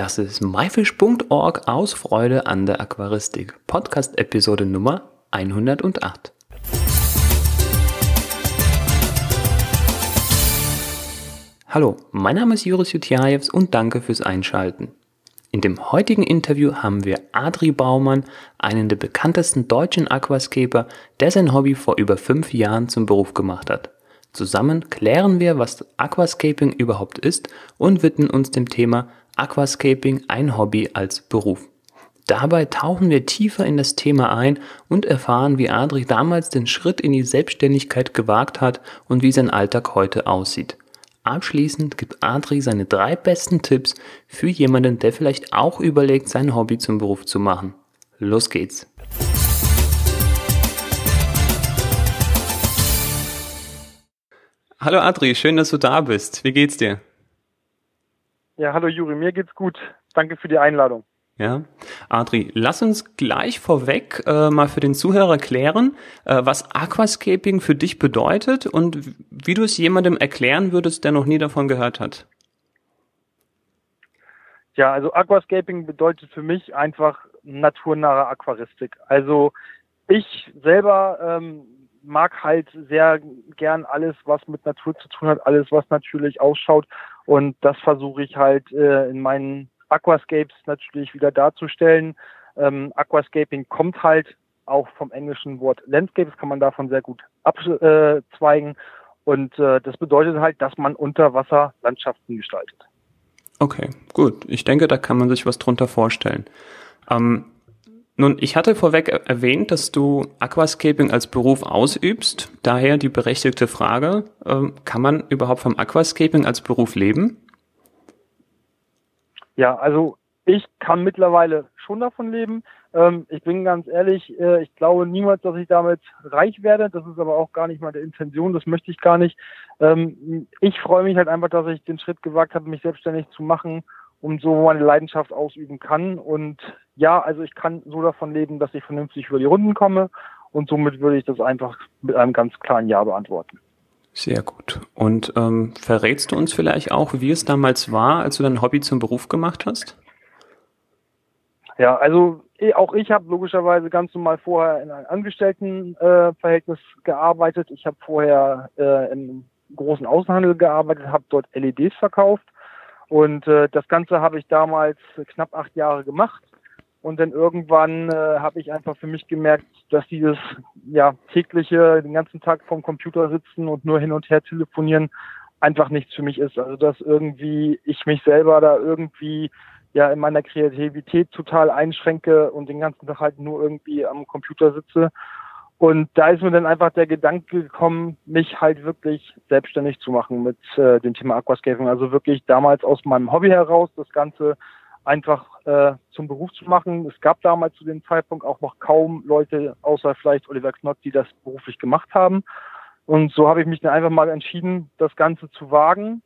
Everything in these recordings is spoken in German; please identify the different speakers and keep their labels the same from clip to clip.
Speaker 1: Das ist myfish.org aus Freude an der Aquaristik. Podcast Episode Nummer 108. Hallo, mein Name ist Juris Jutjajews und danke fürs Einschalten. In dem heutigen Interview haben wir Adri Baumann, einen der bekanntesten deutschen Aquascaper, der sein Hobby vor über fünf Jahren zum Beruf gemacht hat. Zusammen klären wir, was Aquascaping überhaupt ist und widmen uns dem Thema Aquascaping ein Hobby als Beruf. Dabei tauchen wir tiefer in das Thema ein und erfahren, wie Adri damals den Schritt in die Selbstständigkeit gewagt hat und wie sein Alltag heute aussieht. Abschließend gibt Adri seine drei besten Tipps für jemanden, der vielleicht auch überlegt, sein Hobby zum Beruf zu machen. Los geht's! Hallo Adri, schön, dass du da bist. Wie geht's dir?
Speaker 2: Ja, hallo Juri, mir geht's gut. Danke für die Einladung.
Speaker 1: Ja, Adri, lass uns gleich vorweg äh, mal für den Zuhörer klären, äh, was Aquascaping für dich bedeutet und wie du es jemandem erklären würdest, der noch nie davon gehört hat.
Speaker 2: Ja, also Aquascaping bedeutet für mich einfach naturnahe Aquaristik. Also ich selber ähm, mag halt sehr gern alles, was mit Natur zu tun hat, alles, was natürlich ausschaut. Und das versuche ich halt äh, in meinen Aquascapes natürlich wieder darzustellen. Ähm, Aquascaping kommt halt auch vom englischen Wort Landscape, das kann man davon sehr gut abzweigen. Und äh, das bedeutet halt, dass man unter Wasser Landschaften gestaltet.
Speaker 1: Okay, gut. Ich denke, da kann man sich was drunter vorstellen. Ähm, nun, ich hatte vorweg erwähnt, dass du Aquascaping als Beruf ausübst. Daher die berechtigte Frage, äh, kann man überhaupt vom Aquascaping als Beruf leben?
Speaker 2: Ja, also ich kann mittlerweile schon davon leben. Ähm, ich bin ganz ehrlich, äh, ich glaube niemals, dass ich damit reich werde. Das ist aber auch gar nicht meine Intention, das möchte ich gar nicht. Ähm, ich freue mich halt einfach, dass ich den Schritt gewagt habe, mich selbstständig zu machen und so meine Leidenschaft ausüben kann. Und ja, also ich kann so davon leben, dass ich vernünftig über die Runden komme und somit würde ich das einfach mit einem ganz klaren Ja beantworten.
Speaker 1: Sehr gut. Und ähm, verrätst du uns vielleicht auch, wie es damals war, als du dein Hobby zum Beruf gemacht hast?
Speaker 2: Ja, also eh, auch ich habe logischerweise ganz normal vorher in einem Angestelltenverhältnis äh, gearbeitet. Ich habe vorher äh, im großen Außenhandel gearbeitet, habe dort LEDs verkauft und äh, das Ganze habe ich damals knapp acht Jahre gemacht. Und dann irgendwann äh, habe ich einfach für mich gemerkt, dass dieses ja tägliche, den ganzen Tag vorm Computer sitzen und nur hin und her telefonieren einfach nichts für mich ist. Also dass irgendwie ich mich selber da irgendwie ja in meiner Kreativität total einschränke und den ganzen Tag halt nur irgendwie am Computer sitze. Und da ist mir dann einfach der Gedanke gekommen, mich halt wirklich selbstständig zu machen mit äh, dem Thema Aquascaping. Also wirklich damals aus meinem Hobby heraus das Ganze einfach äh, zum Beruf zu machen. Es gab damals zu dem Zeitpunkt auch noch kaum Leute, außer vielleicht Oliver Knott, die das beruflich gemacht haben. Und so habe ich mich dann einfach mal entschieden, das Ganze zu wagen.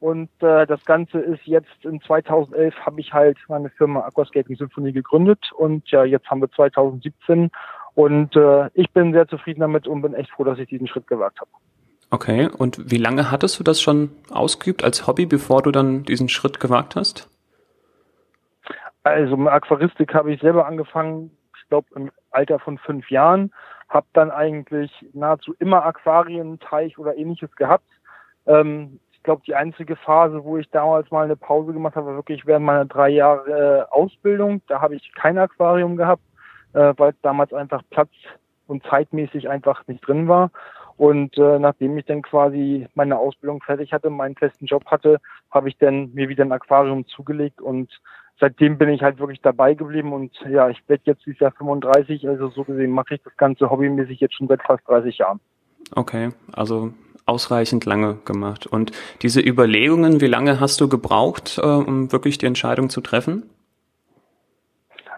Speaker 2: Und äh, das Ganze ist jetzt in 2011 habe ich halt meine Firma Aquascaping Symphonie gegründet und ja, jetzt haben wir 2017 und äh, ich bin sehr zufrieden damit und bin echt froh, dass ich diesen Schritt gewagt habe.
Speaker 1: Okay, und wie lange hattest du das schon ausgeübt als Hobby, bevor du dann diesen Schritt gewagt hast?
Speaker 2: Also mit Aquaristik habe ich selber angefangen, ich glaube im Alter von fünf Jahren, habe dann eigentlich nahezu immer Aquarien, Teich oder ähnliches gehabt. Ähm, ich glaube, die einzige Phase, wo ich damals mal eine Pause gemacht habe, war wirklich während meiner drei Jahre äh, Ausbildung. Da habe ich kein Aquarium gehabt, äh, weil damals einfach Platz und zeitmäßig einfach nicht drin war. Und äh, nachdem ich dann quasi meine Ausbildung fertig hatte, meinen festen Job hatte, habe ich dann mir wieder ein Aquarium zugelegt und seitdem bin ich halt wirklich dabei geblieben und ja, ich werde jetzt dieses Jahr 35, also so gesehen mache ich das Ganze hobbymäßig jetzt schon seit fast 30 Jahren.
Speaker 1: Okay, also ausreichend lange gemacht. Und diese Überlegungen, wie lange hast du gebraucht, äh, um wirklich die Entscheidung zu treffen?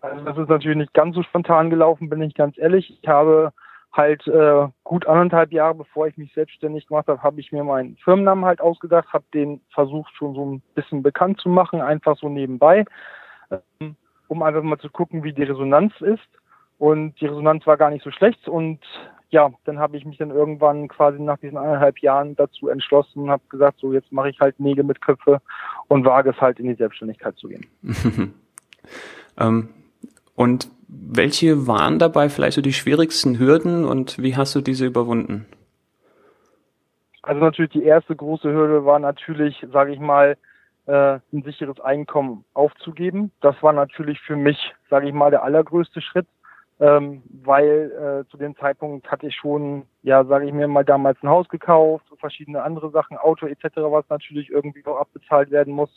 Speaker 2: Also das ist natürlich nicht ganz so spontan gelaufen, bin ich ganz ehrlich. Ich habe halt äh, gut anderthalb Jahre, bevor ich mich selbstständig gemacht habe, habe ich mir meinen Firmennamen halt ausgedacht, habe den versucht schon so ein bisschen bekannt zu machen, einfach so nebenbei, ähm, um einfach mal zu gucken, wie die Resonanz ist. Und die Resonanz war gar nicht so schlecht. Und ja, dann habe ich mich dann irgendwann quasi nach diesen eineinhalb Jahren dazu entschlossen und habe gesagt, so jetzt mache ich halt Nägel mit Köpfe und wage es halt in die Selbstständigkeit zu gehen.
Speaker 1: ähm, und welche waren dabei vielleicht so die schwierigsten Hürden und wie hast du diese überwunden?
Speaker 2: Also natürlich die erste große Hürde war natürlich, sage ich mal, äh, ein sicheres Einkommen aufzugeben. Das war natürlich für mich, sage ich mal, der allergrößte Schritt, ähm, weil äh, zu dem Zeitpunkt hatte ich schon, ja, sage ich mir mal, damals ein Haus gekauft, verschiedene andere Sachen, Auto etc., was natürlich irgendwie auch abbezahlt werden muss.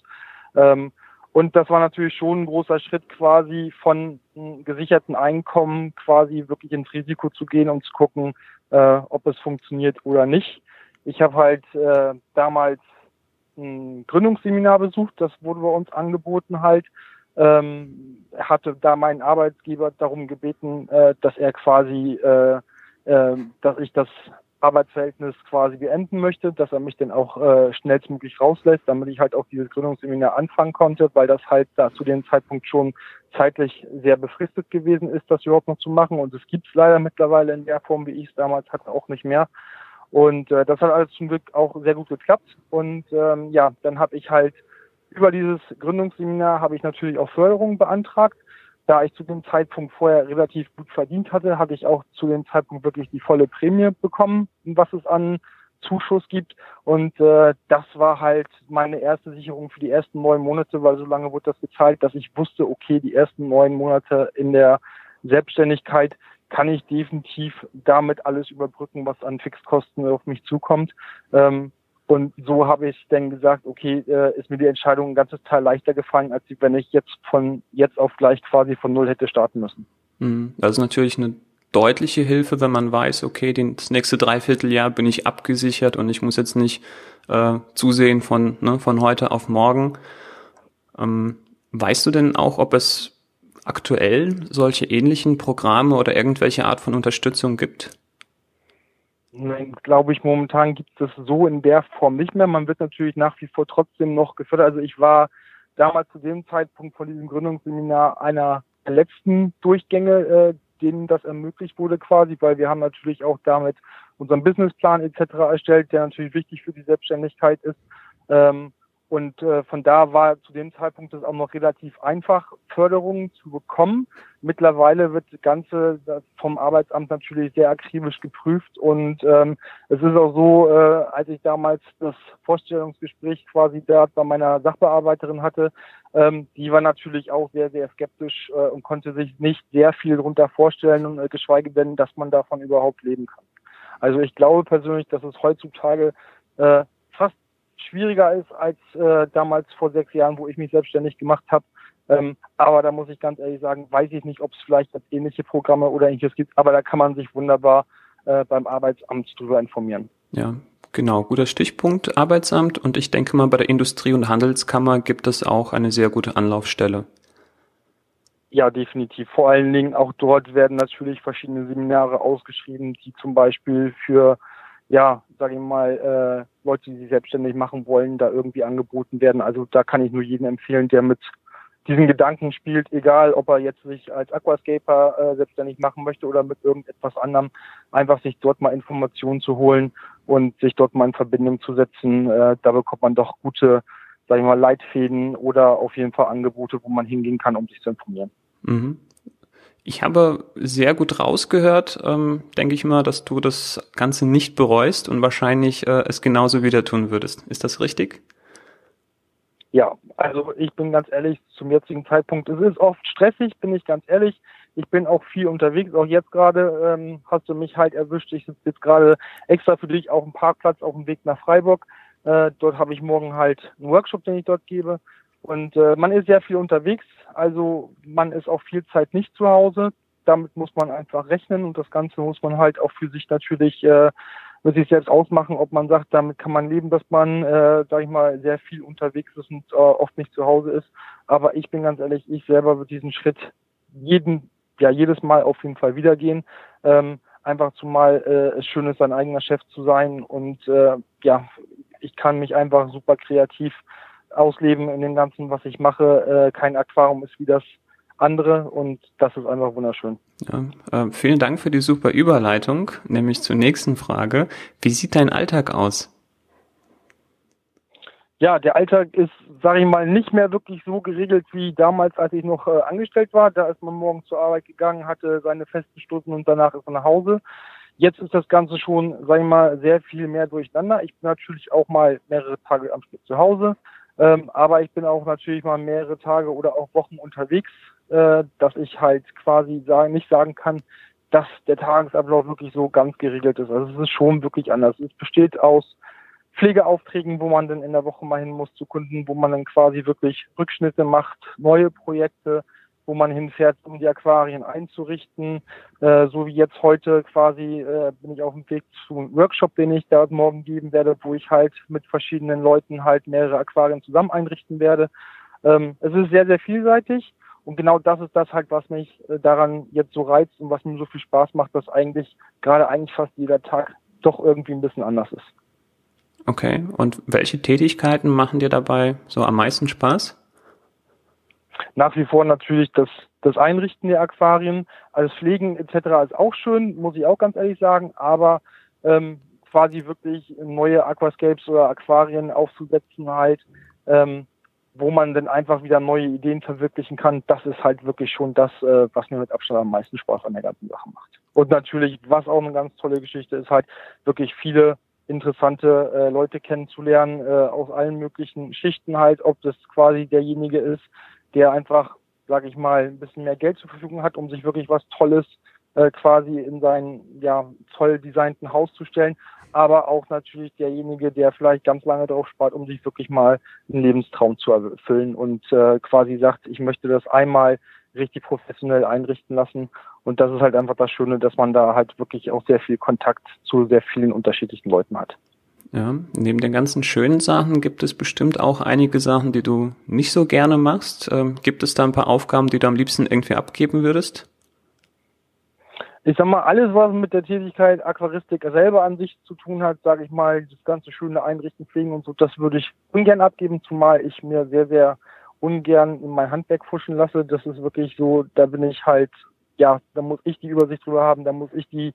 Speaker 2: Ähm, und das war natürlich schon ein großer Schritt quasi von gesicherten Einkommen quasi wirklich ins Risiko zu gehen, um zu gucken, äh, ob es funktioniert oder nicht. Ich habe halt äh, damals ein Gründungsseminar besucht, das wurde bei uns angeboten halt. Ähm, hatte da meinen Arbeitgeber darum gebeten, äh, dass er quasi, äh, äh, dass ich das Arbeitsverhältnis quasi beenden möchte, dass er mich dann auch äh, schnellstmöglich rauslässt, damit ich halt auch dieses Gründungsseminar anfangen konnte, weil das halt da zu dem Zeitpunkt schon zeitlich sehr befristet gewesen ist, das überhaupt noch zu machen. Und es gibt es leider mittlerweile in der Form, wie ich es damals hatte, auch nicht mehr. Und äh, das hat alles zum Glück auch sehr gut geklappt. Und ähm, ja, dann habe ich halt über dieses Gründungsseminar habe ich natürlich auch Förderungen beantragt da ich zu dem Zeitpunkt vorher relativ gut verdient hatte, hatte ich auch zu dem Zeitpunkt wirklich die volle Prämie bekommen, was es an Zuschuss gibt. Und äh, das war halt meine erste Sicherung für die ersten neun Monate, weil so lange wurde das gezahlt, dass ich wusste, okay, die ersten neun Monate in der Selbstständigkeit kann ich definitiv damit alles überbrücken, was an Fixkosten auf mich zukommt. Ähm, und so habe ich dann gesagt, okay, äh, ist mir die Entscheidung ein ganzes Teil leichter gefallen, als wenn ich jetzt von jetzt auf gleich quasi von null hätte starten müssen.
Speaker 1: Mhm. Das ist natürlich eine deutliche Hilfe, wenn man weiß, okay, das nächste Dreivierteljahr bin ich abgesichert und ich muss jetzt nicht äh, zusehen von, ne, von heute auf morgen. Ähm, weißt du denn auch, ob es aktuell solche ähnlichen Programme oder irgendwelche Art von Unterstützung gibt?
Speaker 2: Nein, glaube ich, momentan gibt es so in der Form nicht mehr. Man wird natürlich nach wie vor trotzdem noch gefördert. Also ich war damals zu dem Zeitpunkt von diesem Gründungsseminar einer der letzten Durchgänge, äh, denen das ermöglicht wurde quasi, weil wir haben natürlich auch damit unseren Businessplan etc. erstellt, der natürlich wichtig für die Selbstständigkeit ist. Ähm, und äh, von da war zu dem Zeitpunkt es auch noch relativ einfach, Förderungen zu bekommen. Mittlerweile wird das Ganze vom Arbeitsamt natürlich sehr akribisch geprüft. Und ähm, es ist auch so, äh, als ich damals das Vorstellungsgespräch quasi da bei meiner Sachbearbeiterin hatte, ähm, die war natürlich auch sehr, sehr skeptisch äh, und konnte sich nicht sehr viel darunter vorstellen, äh, geschweige denn, dass man davon überhaupt leben kann. Also ich glaube persönlich, dass es heutzutage äh, schwieriger ist als äh, damals vor sechs Jahren, wo ich mich selbstständig gemacht habe. Ähm, aber da muss ich ganz ehrlich sagen, weiß ich nicht, ob es vielleicht ähnliche Programme oder ähnliches gibt, aber da kann man sich wunderbar äh, beim Arbeitsamt drüber informieren.
Speaker 1: Ja, genau, guter Stichpunkt, Arbeitsamt. Und ich denke mal, bei der Industrie- und Handelskammer gibt es auch eine sehr gute Anlaufstelle.
Speaker 2: Ja, definitiv. Vor allen Dingen auch dort werden natürlich verschiedene Seminare ausgeschrieben, die zum Beispiel für ja, sage ich mal, äh, Leute, die sich selbstständig machen wollen, da irgendwie angeboten werden. Also da kann ich nur jeden empfehlen, der mit diesen Gedanken spielt, egal ob er jetzt sich als Aquascaper äh, selbstständig machen möchte oder mit irgendetwas anderem, einfach sich dort mal Informationen zu holen und sich dort mal in Verbindung zu setzen. Äh, da bekommt man doch gute, sage ich mal, Leitfäden oder auf jeden Fall Angebote, wo man hingehen kann, um sich zu informieren.
Speaker 1: Mhm. Ich habe sehr gut rausgehört, ähm, denke ich mal, dass du das Ganze nicht bereust und wahrscheinlich äh, es genauso wieder tun würdest. Ist das richtig?
Speaker 2: Ja, also ich bin ganz ehrlich, zum jetzigen Zeitpunkt, es ist oft stressig, bin ich ganz ehrlich. Ich bin auch viel unterwegs, auch jetzt gerade ähm, hast du mich halt erwischt. Ich sitze jetzt gerade extra für dich auf dem Parkplatz auf dem Weg nach Freiburg. Äh, dort habe ich morgen halt einen Workshop, den ich dort gebe. Und äh, man ist sehr viel unterwegs, also man ist auch viel Zeit nicht zu Hause. Damit muss man einfach rechnen und das Ganze muss man halt auch für sich natürlich äh, mit sich selbst ausmachen, ob man sagt, damit kann man leben, dass man, äh, sag ich mal, sehr viel unterwegs ist und äh, oft nicht zu Hause ist. Aber ich bin ganz ehrlich, ich selber würde diesen Schritt jeden, ja jedes Mal auf jeden Fall wieder gehen. Ähm, einfach zumal äh, es schön ist, sein eigener Chef zu sein und äh, ja, ich kann mich einfach super kreativ ausleben in dem Ganzen, was ich mache. Äh, kein Aquarium ist wie das andere und das ist einfach wunderschön.
Speaker 1: Ja, äh, vielen Dank für die super Überleitung, nämlich zur nächsten Frage. Wie sieht dein Alltag aus?
Speaker 2: Ja, der Alltag ist, sage ich mal, nicht mehr wirklich so geregelt wie damals, als ich noch äh, angestellt war. Da ist man morgen zur Arbeit gegangen, hatte seine festen Stunden und danach ist man nach Hause. Jetzt ist das Ganze schon, sage ich mal, sehr viel mehr durcheinander. Ich bin natürlich auch mal mehrere Tage am Stück zu Hause, ähm, aber ich bin auch natürlich mal mehrere Tage oder auch Wochen unterwegs, äh, dass ich halt quasi sagen, nicht sagen kann, dass der Tagesablauf wirklich so ganz geregelt ist. Also es ist schon wirklich anders. Es besteht aus Pflegeaufträgen, wo man dann in der Woche mal hin muss zu Kunden, wo man dann quasi wirklich Rückschnitte macht, neue Projekte, wo man hinfährt, um die Aquarien einzurichten. Äh, so wie jetzt heute quasi äh, bin ich auf dem Weg zu einem Workshop, den ich da morgen geben werde, wo ich halt mit verschiedenen Leuten halt mehrere Aquarien zusammen einrichten werde. Ähm, es ist sehr, sehr vielseitig. Und genau das ist das halt, was mich äh, daran jetzt so reizt und was mir so viel Spaß macht, dass eigentlich gerade eigentlich fast jeder Tag doch irgendwie ein bisschen anders ist.
Speaker 1: Okay, und welche Tätigkeiten machen dir dabei so am meisten Spaß?
Speaker 2: Nach wie vor natürlich das, das Einrichten der Aquarien, alles Pflegen etc. ist auch schön, muss ich auch ganz ehrlich sagen, aber ähm, quasi wirklich neue Aquascapes oder Aquarien aufzusetzen halt, ähm, wo man dann einfach wieder neue Ideen verwirklichen kann, das ist halt wirklich schon das, äh, was mir mit Abstand am meisten Spaß an der ganzen Sache macht. Und natürlich, was auch eine ganz tolle Geschichte ist, halt wirklich viele interessante äh, Leute kennenzulernen, äh, aus allen möglichen Schichten halt, ob das quasi derjenige ist, der einfach, sage ich mal, ein bisschen mehr Geld zur Verfügung hat, um sich wirklich was Tolles äh, quasi in sein ja toll designten Haus zu stellen, aber auch natürlich derjenige, der vielleicht ganz lange drauf spart, um sich wirklich mal einen Lebenstraum zu erfüllen und äh, quasi sagt, ich möchte das einmal richtig professionell einrichten lassen. Und das ist halt einfach das Schöne, dass man da halt wirklich auch sehr viel Kontakt zu sehr vielen unterschiedlichen Leuten hat.
Speaker 1: Ja, neben den ganzen schönen Sachen gibt es bestimmt auch einige Sachen, die du nicht so gerne machst. Ähm, gibt es da ein paar Aufgaben, die du am liebsten irgendwie abgeben würdest?
Speaker 2: Ich sag mal, alles, was mit der Tätigkeit Aquaristik selber an sich zu tun hat, sage ich mal, das ganze schöne Einrichten, Pflegen und so, das würde ich ungern abgeben, zumal ich mir sehr, sehr ungern in mein Handwerk fuschen lasse. Das ist wirklich so, da bin ich halt, ja, da muss ich die Übersicht drüber haben, da muss ich die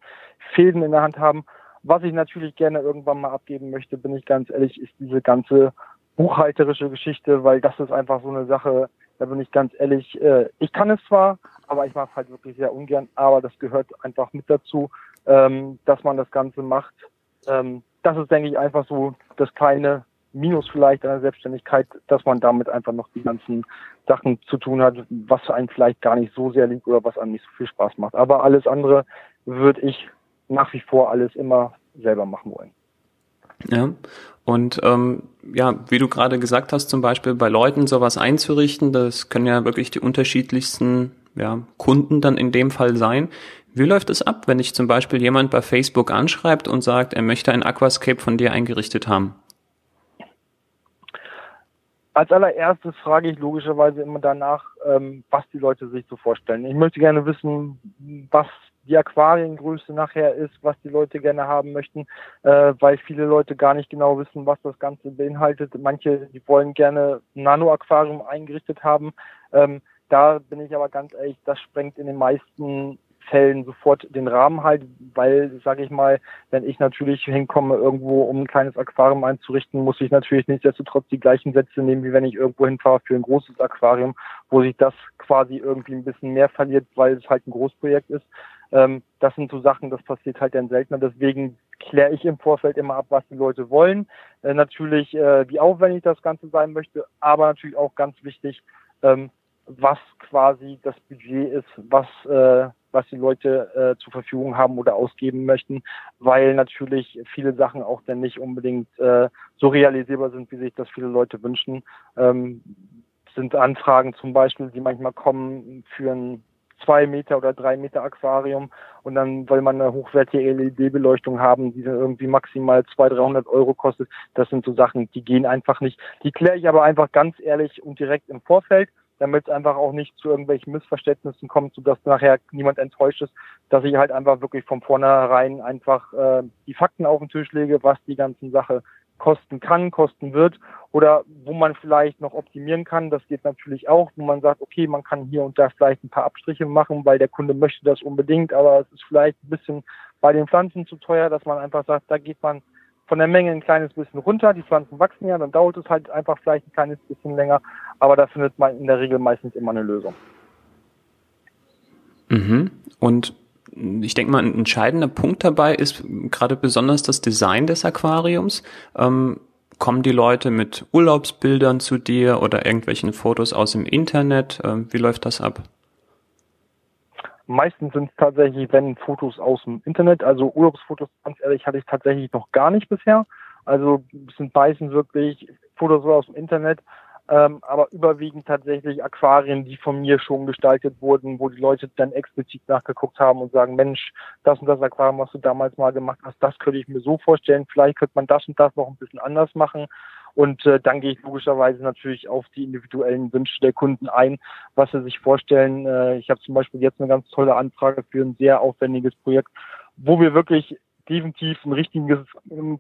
Speaker 2: Fäden in der Hand haben. Was ich natürlich gerne irgendwann mal abgeben möchte, bin ich ganz ehrlich, ist diese ganze buchhalterische Geschichte, weil das ist einfach so eine Sache, da bin ich ganz ehrlich, äh, ich kann es zwar, aber ich mache es halt wirklich sehr ungern, aber das gehört einfach mit dazu, ähm, dass man das Ganze macht. Ähm, das ist, denke ich, einfach so das kleine Minus vielleicht an der Selbstständigkeit, dass man damit einfach noch die ganzen Sachen zu tun hat, was einem vielleicht gar nicht so sehr liegt oder was einem nicht so viel Spaß macht. Aber alles andere würde ich nach wie vor alles immer selber machen wollen.
Speaker 1: Ja, und ähm, ja, wie du gerade gesagt hast, zum Beispiel bei Leuten sowas einzurichten, das können ja wirklich die unterschiedlichsten ja, Kunden dann in dem Fall sein. Wie läuft es ab, wenn dich zum Beispiel jemand bei Facebook anschreibt und sagt, er möchte ein Aquascape von dir eingerichtet haben?
Speaker 2: Als allererstes frage ich logischerweise immer danach, ähm, was die Leute sich so vorstellen. Ich möchte gerne wissen, was die Aquariengröße nachher ist, was die Leute gerne haben möchten, äh, weil viele Leute gar nicht genau wissen, was das Ganze beinhaltet. Manche, die wollen gerne ein Nano-Aquarium eingerichtet haben. Ähm, da bin ich aber ganz ehrlich, das sprengt in den meisten Fällen sofort den Rahmen halt, weil, sage ich mal, wenn ich natürlich hinkomme, irgendwo um ein kleines Aquarium einzurichten, muss ich natürlich nichtsdestotrotz die gleichen Sätze nehmen, wie wenn ich irgendwo hinfahre für ein großes Aquarium, wo sich das quasi irgendwie ein bisschen mehr verliert, weil es halt ein Großprojekt ist. Ähm, das sind so Sachen, das passiert halt dann seltener. Deswegen kläre ich im Vorfeld immer ab, was die Leute wollen. Äh, natürlich, äh, wie aufwendig das Ganze sein möchte, aber natürlich auch ganz wichtig, ähm, was quasi das Budget ist, was äh, was die Leute äh, zur Verfügung haben oder ausgeben möchten, weil natürlich viele Sachen auch dann nicht unbedingt äh, so realisierbar sind, wie sich das viele Leute wünschen. Ähm, sind Anfragen zum Beispiel, die manchmal kommen für ein zwei Meter oder drei Meter Aquarium und dann will man eine hochwertige LED-Beleuchtung haben, die dann irgendwie maximal 200, 300 Euro kostet. Das sind so Sachen, die gehen einfach nicht. Die kläre ich aber einfach ganz ehrlich und direkt im Vorfeld damit es einfach auch nicht zu irgendwelchen Missverständnissen kommt, sodass nachher niemand enttäuscht ist, dass ich halt einfach wirklich von vornherein einfach äh, die Fakten auf den Tisch lege, was die ganzen Sache kosten kann, kosten wird oder wo man vielleicht noch optimieren kann. Das geht natürlich auch, wo man sagt, okay, man kann hier und da vielleicht ein paar Abstriche machen, weil der Kunde möchte das unbedingt, aber es ist vielleicht ein bisschen bei den Pflanzen zu teuer, dass man einfach sagt, da geht man von der Menge ein kleines bisschen runter. Die Pflanzen wachsen ja, dann dauert es halt einfach vielleicht ein kleines bisschen länger, aber da findet man in der Regel meistens immer eine Lösung.
Speaker 1: Mhm. Und ich denke mal, ein entscheidender Punkt dabei ist gerade besonders das Design des Aquariums. Ähm, kommen die Leute mit Urlaubsbildern zu dir oder irgendwelchen Fotos aus dem Internet? Ähm, wie läuft das ab?
Speaker 2: Meistens sind es tatsächlich, wenn Fotos aus dem Internet, also Urlaubsfotos, ganz ehrlich, hatte ich tatsächlich noch gar nicht bisher. Also es sind meistens wirklich Fotos aus dem Internet ähm, aber überwiegend tatsächlich Aquarien, die von mir schon gestaltet wurden, wo die Leute dann explizit nachgeguckt haben und sagen, Mensch, das und das Aquarium, was du damals mal gemacht hast, das könnte ich mir so vorstellen, vielleicht könnte man das und das noch ein bisschen anders machen. Und äh, dann gehe ich logischerweise natürlich auf die individuellen Wünsche der Kunden ein, was sie sich vorstellen. Äh, ich habe zum Beispiel jetzt eine ganz tolle Anfrage für ein sehr aufwendiges Projekt, wo wir wirklich definitiv ein richtiges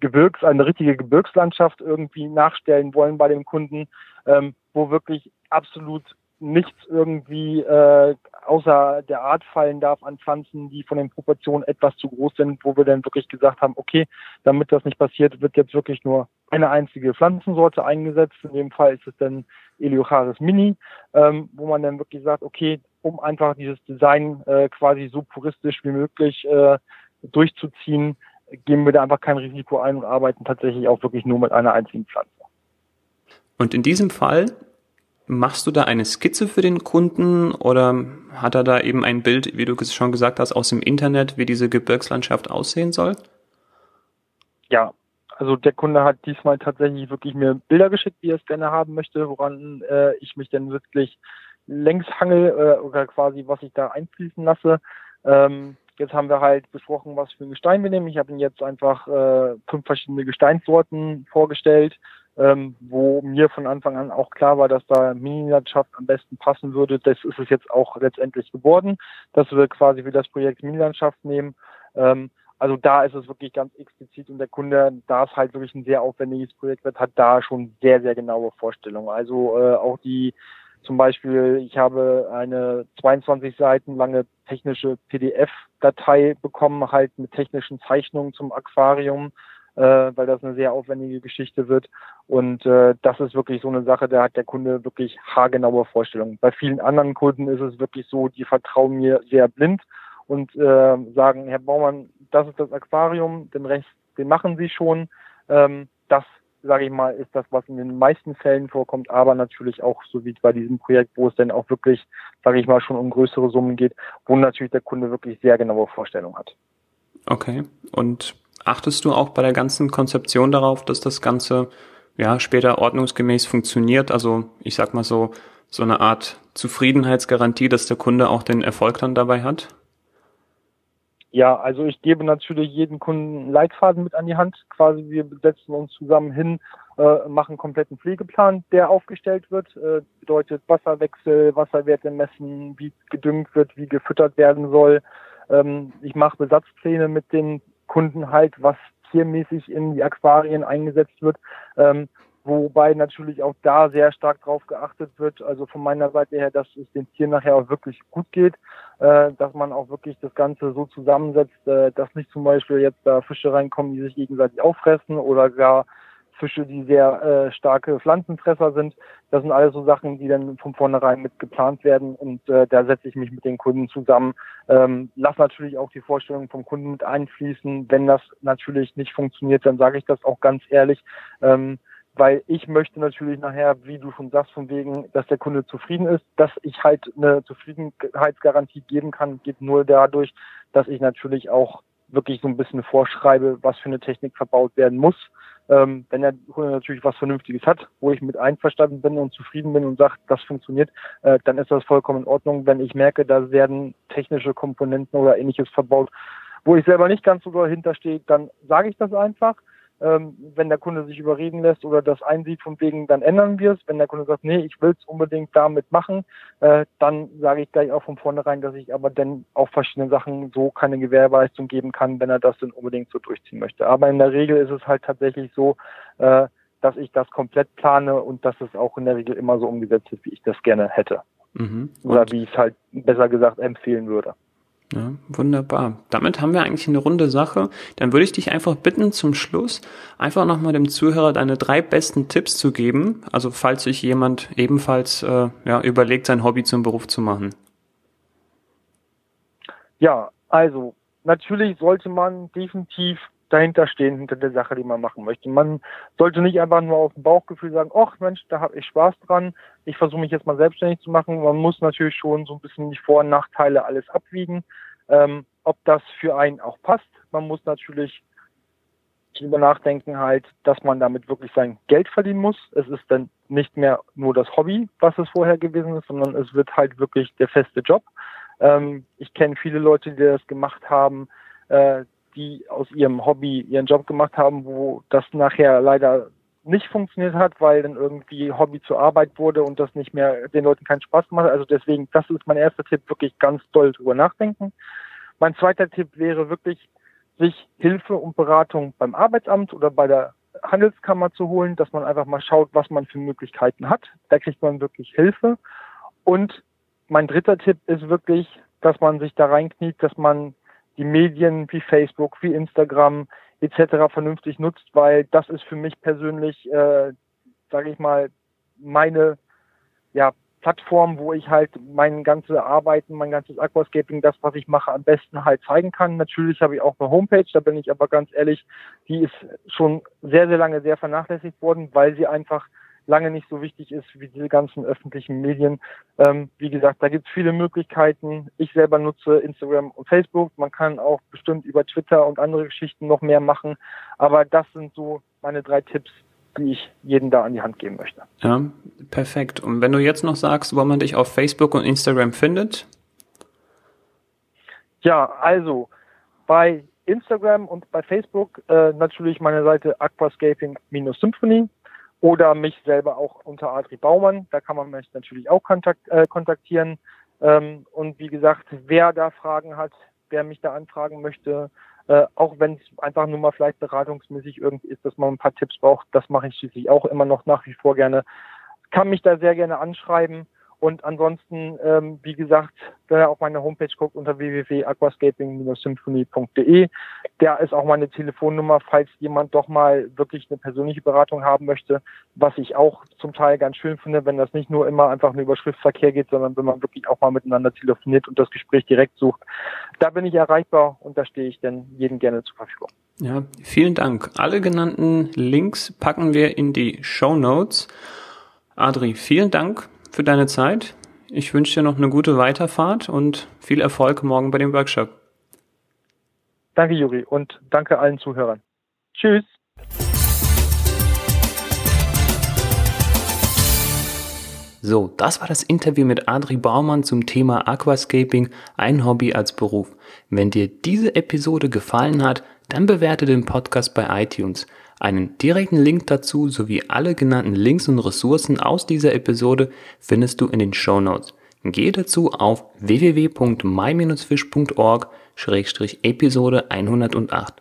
Speaker 2: Gebirgs, eine richtige Gebirgslandschaft irgendwie nachstellen wollen bei dem Kunden, ähm, wo wirklich absolut nichts irgendwie äh, außer der Art fallen darf an Pflanzen, die von den Proportionen etwas zu groß sind, wo wir dann wirklich gesagt haben, okay, damit das nicht passiert, wird jetzt wirklich nur eine einzige Pflanzensorte eingesetzt. In dem Fall ist es dann Eliocharis Mini, ähm, wo man dann wirklich sagt, okay, um einfach dieses Design äh, quasi so puristisch wie möglich äh, durchzuziehen, geben wir da einfach kein Risiko ein und arbeiten tatsächlich auch wirklich nur mit einer einzigen Pflanze.
Speaker 1: Und in diesem Fall machst du da eine Skizze für den Kunden oder hat er da eben ein Bild, wie du es schon gesagt hast, aus dem Internet, wie diese Gebirgslandschaft aussehen soll?
Speaker 2: Ja, also der Kunde hat diesmal tatsächlich wirklich mir Bilder geschickt, wie er es gerne haben möchte, woran äh, ich mich dann wirklich längs hangel äh, oder quasi was ich da einfließen lasse. Ähm, Jetzt haben wir halt besprochen, was für ein Gestein wir nehmen. Ich habe Ihnen jetzt einfach äh, fünf verschiedene Gesteinssorten vorgestellt, ähm, wo mir von Anfang an auch klar war, dass da Minilandschaft am besten passen würde. Das ist es jetzt auch letztendlich geworden, dass wir quasi für das Projekt Minilandschaft nehmen. Ähm, also da ist es wirklich ganz explizit und der Kunde, da es halt wirklich ein sehr aufwendiges Projekt wird, hat da schon sehr, sehr genaue Vorstellungen. Also äh, auch die zum Beispiel, ich habe eine 22 Seiten lange technische PDF-Datei bekommen, halt mit technischen Zeichnungen zum Aquarium, äh, weil das eine sehr aufwendige Geschichte wird. Und äh, das ist wirklich so eine Sache, da hat der Kunde wirklich haargenaue Vorstellungen. Bei vielen anderen Kunden ist es wirklich so, die vertrauen mir sehr blind und äh, sagen, Herr Baumann, das ist das Aquarium, den Rest, den machen Sie schon. Ähm, das sage ich mal, ist das, was in den meisten Fällen vorkommt, aber natürlich auch so wie bei diesem Projekt, wo es dann auch wirklich, sage ich mal, schon um größere Summen geht, wo natürlich der Kunde wirklich sehr genaue Vorstellungen hat.
Speaker 1: Okay. Und achtest du auch bei der ganzen Konzeption darauf, dass das Ganze ja später ordnungsgemäß funktioniert? Also ich sag mal so, so eine Art Zufriedenheitsgarantie, dass der Kunde auch den Erfolg dann dabei hat?
Speaker 2: Ja, also ich gebe natürlich jedem Kunden einen Leitfaden mit an die Hand. Quasi wir setzen uns zusammen hin, äh, machen einen kompletten Pflegeplan, der aufgestellt wird. Äh, bedeutet Wasserwechsel, Wasserwerte messen, wie gedüngt wird, wie gefüttert werden soll. Ähm, ich mache Besatzpläne mit den Kunden halt, was tiermäßig in die Aquarien eingesetzt wird. Ähm, wobei natürlich auch da sehr stark drauf geachtet wird, also von meiner Seite her, dass es den Tieren nachher auch wirklich gut geht, äh, dass man auch wirklich das Ganze so zusammensetzt, äh, dass nicht zum Beispiel jetzt da Fische reinkommen, die sich gegenseitig auffressen oder gar Fische, die sehr äh, starke Pflanzenfresser sind. Das sind alles so Sachen, die dann von vornherein mit geplant werden und äh, da setze ich mich mit den Kunden zusammen. Ähm, lass natürlich auch die Vorstellung vom Kunden mit einfließen. Wenn das natürlich nicht funktioniert, dann sage ich das auch ganz ehrlich. Ähm, weil ich möchte natürlich nachher, wie du schon sagst, von wegen, dass der Kunde zufrieden ist, dass ich halt eine Zufriedenheitsgarantie geben kann, geht nur dadurch, dass ich natürlich auch wirklich so ein bisschen vorschreibe, was für eine Technik verbaut werden muss. Ähm, wenn der Kunde natürlich was Vernünftiges hat, wo ich mit einverstanden bin und zufrieden bin und sagt, das funktioniert, äh, dann ist das vollkommen in Ordnung. Wenn ich merke, da werden technische Komponenten oder ähnliches verbaut, wo ich selber nicht ganz so dahinter stehe, dann sage ich das einfach. Ähm, wenn der Kunde sich überreden lässt oder das einsieht, von wegen, dann ändern wir es. Wenn der Kunde sagt, nee, ich will es unbedingt damit machen, äh, dann sage ich gleich auch von vornherein, dass ich aber dann auf verschiedene Sachen so keine Gewährleistung geben kann, wenn er das dann unbedingt so durchziehen möchte. Aber in der Regel ist es halt tatsächlich so, äh, dass ich das komplett plane und dass es auch in der Regel immer so umgesetzt ist, wie ich das gerne hätte. Mhm. Oder wie ich es halt besser gesagt empfehlen würde.
Speaker 1: Ja, wunderbar. Damit haben wir eigentlich eine runde Sache. Dann würde ich dich einfach bitten, zum Schluss einfach nochmal dem Zuhörer deine drei besten Tipps zu geben. Also falls sich jemand ebenfalls äh, ja, überlegt, sein Hobby zum Beruf zu machen.
Speaker 2: Ja, also natürlich sollte man definitiv dahinter stehen, hinter der Sache, die man machen möchte. Man sollte nicht einfach nur auf dem Bauchgefühl sagen, ach Mensch, da habe ich Spaß dran, ich versuche mich jetzt mal selbstständig zu machen. Man muss natürlich schon so ein bisschen die Vor- und Nachteile alles abwiegen, ähm, ob das für einen auch passt. Man muss natürlich darüber nachdenken halt, dass man damit wirklich sein Geld verdienen muss. Es ist dann nicht mehr nur das Hobby, was es vorher gewesen ist, sondern es wird halt wirklich der feste Job. Ähm, ich kenne viele Leute, die das gemacht haben, äh, die aus ihrem Hobby ihren Job gemacht haben, wo das nachher leider nicht funktioniert hat, weil dann irgendwie Hobby zur Arbeit wurde und das nicht mehr den Leuten keinen Spaß gemacht hat. Also deswegen, das ist mein erster Tipp, wirklich ganz doll drüber nachdenken. Mein zweiter Tipp wäre wirklich, sich Hilfe und Beratung beim Arbeitsamt oder bei der Handelskammer zu holen, dass man einfach mal schaut, was man für Möglichkeiten hat. Da kriegt man wirklich Hilfe. Und mein dritter Tipp ist wirklich, dass man sich da reinkniet, dass man die Medien wie Facebook, wie Instagram etc. vernünftig nutzt, weil das ist für mich persönlich, äh, sage ich mal, meine ja, Plattform, wo ich halt mein ganze Arbeiten, mein ganzes Aquascaping, das, was ich mache, am besten halt zeigen kann. Natürlich habe ich auch eine Homepage, da bin ich aber ganz ehrlich, die ist schon sehr, sehr lange sehr vernachlässigt worden, weil sie einfach lange nicht so wichtig ist wie diese ganzen öffentlichen Medien. Ähm, wie gesagt, da gibt es viele Möglichkeiten. Ich selber nutze Instagram und Facebook. Man kann auch bestimmt über Twitter und andere Geschichten noch mehr machen. Aber das sind so meine drei Tipps, die ich jedem da an die Hand geben möchte.
Speaker 1: Ja, perfekt. Und wenn du jetzt noch sagst, wo man dich auf Facebook und Instagram findet?
Speaker 2: Ja, also bei Instagram und bei Facebook äh, natürlich meine Seite aquascaping-symphony oder mich selber auch unter Adri Baumann. Da kann man mich natürlich auch kontakt, äh, kontaktieren. Ähm, und wie gesagt, wer da Fragen hat, wer mich da anfragen möchte, äh, auch wenn es einfach nur mal vielleicht beratungsmäßig irgendwie ist, dass man ein paar Tipps braucht, das mache ich schließlich auch immer noch nach wie vor gerne. Kann mich da sehr gerne anschreiben. Und ansonsten, ähm, wie gesagt, wer auf meine Homepage guckt unter www.aquascaping-symphony.de, der ist auch meine Telefonnummer, falls jemand doch mal wirklich eine persönliche Beratung haben möchte, was ich auch zum Teil ganz schön finde, wenn das nicht nur immer einfach nur über Schriftverkehr geht, sondern wenn man wirklich auch mal miteinander telefoniert und das Gespräch direkt sucht. Da bin ich erreichbar und da stehe ich dann jedem gerne zur Verfügung.
Speaker 1: Ja, vielen Dank. Alle genannten Links packen wir in die Show Notes. Adri, vielen Dank für deine Zeit. Ich wünsche dir noch eine gute Weiterfahrt und viel Erfolg morgen bei dem Workshop.
Speaker 2: Danke, Juri, und danke allen Zuhörern. Tschüss.
Speaker 1: So, das war das Interview mit Adri Baumann zum Thema Aquascaping, ein Hobby als Beruf. Wenn dir diese Episode gefallen hat, dann bewerte den Podcast bei iTunes. Einen direkten Link dazu sowie alle genannten Links und Ressourcen aus dieser Episode findest du in den Show Notes. Gehe dazu auf www.my-fish.org-episode 108.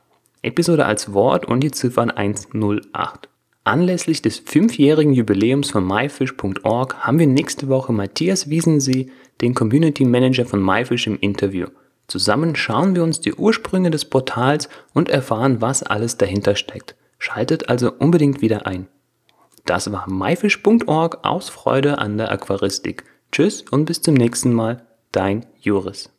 Speaker 1: Episode als Wort und die Ziffern 108. Anlässlich des fünfjährigen Jubiläums von myfish.org haben wir nächste Woche Matthias Wiesensee, den Community Manager von myfish im Interview. Zusammen schauen wir uns die Ursprünge des Portals und erfahren, was alles dahinter steckt. Schaltet also unbedingt wieder ein. Das war myfish.org aus Freude an der Aquaristik. Tschüss und bis zum nächsten Mal, dein Juris.